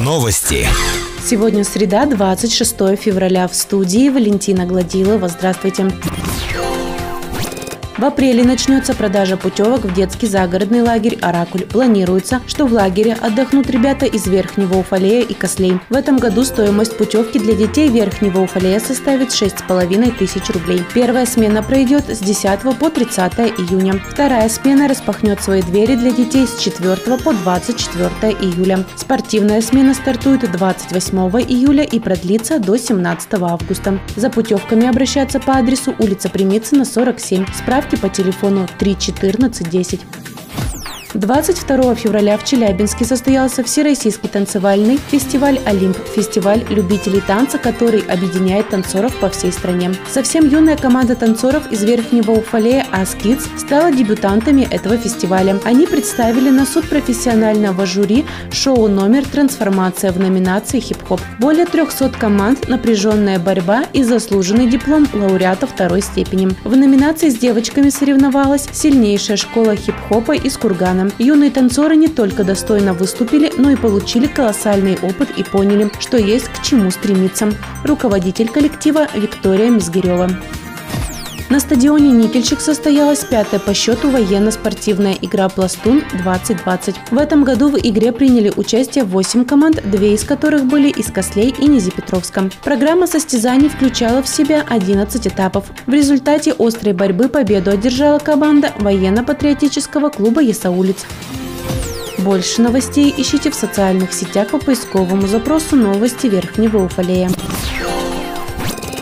Новости. Сегодня среда, 26 февраля. В студии Валентина Гладилова. Здравствуйте. В апреле начнется продажа путевок в детский загородный лагерь «Оракуль». Планируется, что в лагере отдохнут ребята из Верхнего Уфалея и Кослей. В этом году стоимость путевки для детей Верхнего Уфалея составит 6,5 тысяч рублей. Первая смена пройдет с 10 по 30 июня. Вторая смена распахнет свои двери для детей с 4 по 24 июля. Спортивная смена стартует 28 июля и продлится до 17 августа. За путевками обращаться по адресу улица Примицына, 47. Справки по телефону 314 10. 22 февраля в Челябинске состоялся Всероссийский танцевальный фестиваль «Олимп» – фестиваль любителей танца, который объединяет танцоров по всей стране. Совсем юная команда танцоров из Верхнего Уфалея «Аскидс» стала дебютантами этого фестиваля. Они представили на суд профессионального жюри шоу номер «Трансформация» в номинации «Хип-хоп». Более 300 команд, напряженная борьба и заслуженный диплом лауреата второй степени. В номинации с девочками соревновалась сильнейшая школа хип-хопа из Кургана. Юные танцоры не только достойно выступили, но и получили колоссальный опыт и поняли, что есть к чему стремиться. Руководитель коллектива Виктория Мизгирева. На стадионе «Никельщик» состоялась пятая по счету военно-спортивная игра «Пластун-2020». В этом году в игре приняли участие 8 команд, две из которых были из Кослей и Низепетровска. Программа состязаний включала в себя 11 этапов. В результате острой борьбы победу одержала команда военно-патриотического клуба «Ясаулиц». Больше новостей ищите в социальных сетях по поисковому запросу «Новости Верхнего Уфалея».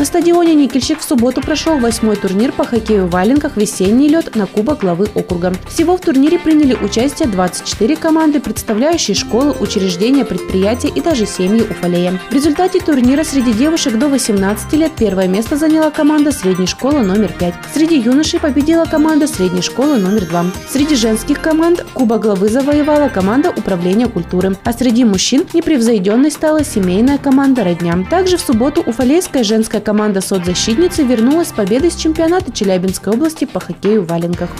На стадионе «Никельщик» в субботу прошел восьмой турнир по хоккею в валенках «Весенний лед» на Кубок главы округа. Всего в турнире приняли участие 24 команды, представляющие школы, учреждения, предприятия и даже семьи Уфалея. В результате турнира среди девушек до 18 лет первое место заняла команда средней школы номер 5. Среди юношей победила команда средней школы номер 2. Среди женских команд Кубок главы завоевала команда управления культуры. А среди мужчин непревзойденной стала семейная команда «Родня». Также в субботу Уфалейская женская команда соцзащитницы вернулась с победой с чемпионата Челябинской области по хоккею в валенках.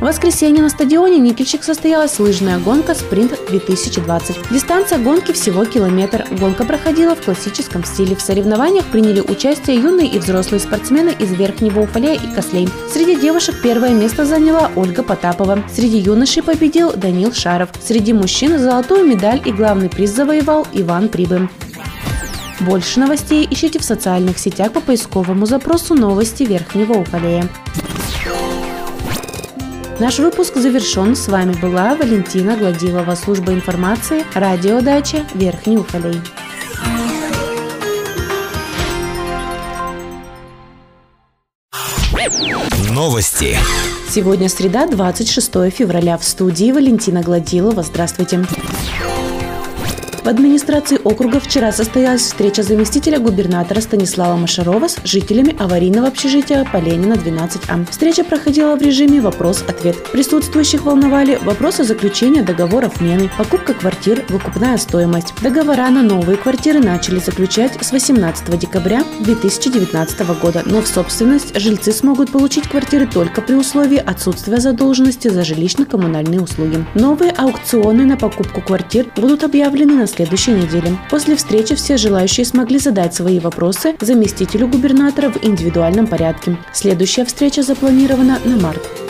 В воскресенье на стадионе Никельщик состоялась лыжная гонка «Спринт-2020». Дистанция гонки всего километр. Гонка проходила в классическом стиле. В соревнованиях приняли участие юные и взрослые спортсмены из Верхнего Уфалея и Кослей. Среди девушек первое место заняла Ольга Потапова. Среди юношей победил Данил Шаров. Среди мужчин золотую медаль и главный приз завоевал Иван Прибы. Больше новостей ищите в социальных сетях по поисковому запросу «Новости Верхнего Уфалея». Наш выпуск завершен. С вами была Валентина Гладилова, служба информации, радиодача Верхний Уфалей. Новости. Сегодня среда, 26 февраля. В студии Валентина Гладилова. Здравствуйте. В администрации округа вчера состоялась встреча заместителя губернатора Станислава Машарова с жителями аварийного общежития Поленина 12А. Встреча проходила в режиме вопрос-ответ. Присутствующих волновали вопросы заключения договоров мены, покупка квартир, выкупная стоимость. Договора на новые квартиры начали заключать с 18 декабря 2019 года, но в собственность жильцы смогут получить квартиры только при условии отсутствия задолженности за жилищно-коммунальные услуги. Новые аукционы на покупку квартир будут объявлены на следующей неделе. После встречи все желающие смогли задать свои вопросы заместителю губернатора в индивидуальном порядке. Следующая встреча запланирована на март.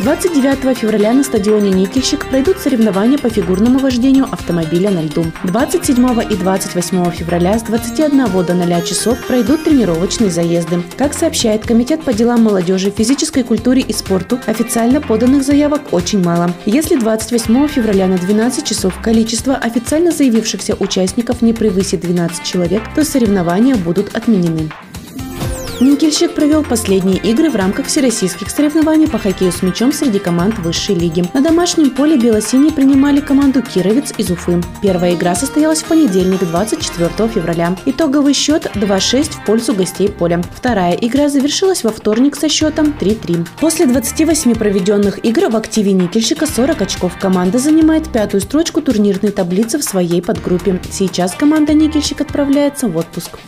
29 февраля на стадионе «Никельщик» пройдут соревнования по фигурному вождению автомобиля на льду. 27 и 28 февраля с 21 до 0 часов пройдут тренировочные заезды. Как сообщает Комитет по делам молодежи, физической культуре и спорту, официально поданных заявок очень мало. Если 28 февраля на 12 часов количество официально заявившихся участников не превысит 12 человек, то соревнования будут отменены. Никельщик провел последние игры в рамках всероссийских соревнований по хоккею с мячом среди команд высшей лиги. На домашнем поле белосиние принимали команду Кировец из Уфы. Первая игра состоялась в понедельник, 24 февраля. Итоговый счет 2-6 в пользу гостей поля. Вторая игра завершилась во вторник со счетом 3-3. После 28 проведенных игр в активе Никельщика 40 очков. Команда занимает пятую строчку турнирной таблицы в своей подгруппе. Сейчас команда Никельщик отправляется в отпуск.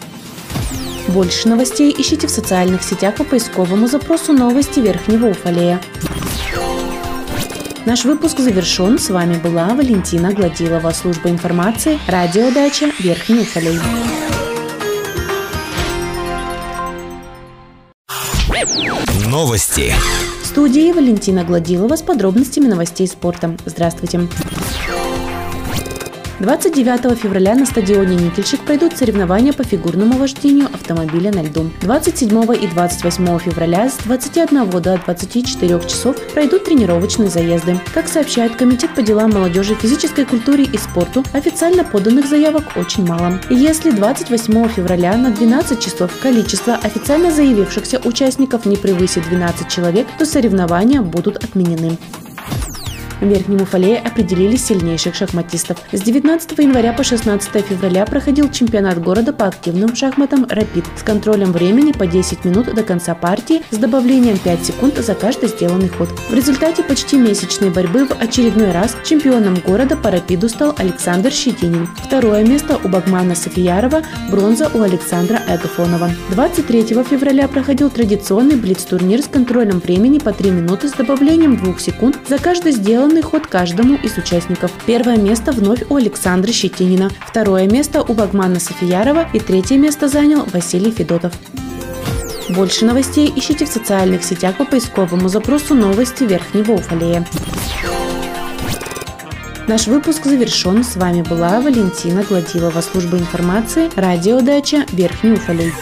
Больше новостей ищите в социальных сетях по поисковому запросу «Новости Верхнего Уфалея». Наш выпуск завершен. С вами была Валентина Гладилова, служба информации, радиодача Верхний Уфалей. Новости. В студии Валентина Гладилова с подробностями новостей спорта. Здравствуйте. 29 февраля на стадионе «Никельщик» пройдут соревнования по фигурному вождению автомобиля на льду. 27 и 28 февраля с 21 до 24 часов пройдут тренировочные заезды. Как сообщает Комитет по делам молодежи, физической культуре и спорту, официально поданных заявок очень мало. Если 28 февраля на 12 часов количество официально заявившихся участников не превысит 12 человек, то соревнования будут отменены. В Верхнем Уфалее определили сильнейших шахматистов. С 19 января по 16 февраля проходил чемпионат города по активным шахматам «Рапид» с контролем времени по 10 минут до конца партии с добавлением 5 секунд за каждый сделанный ход. В результате почти месячной борьбы в очередной раз чемпионом города по «Рапиду» стал Александр Щетинин. Второе место у Багмана Софиярова, бронза у Александра Эгафонова. 23 февраля проходил традиционный блиц-турнир с контролем времени по 3 минуты с добавлением 2 секунд за каждый сделанный определенный ход каждому из участников. Первое место вновь у Александра Щетинина, второе место у Багмана Софиярова и третье место занял Василий Федотов. Больше новостей ищите в социальных сетях по поисковому запросу «Новости Верхнего Уфалея». Наш выпуск завершен. С вами была Валентина Гладилова, служба информации, радиодача Верхний Уфалей.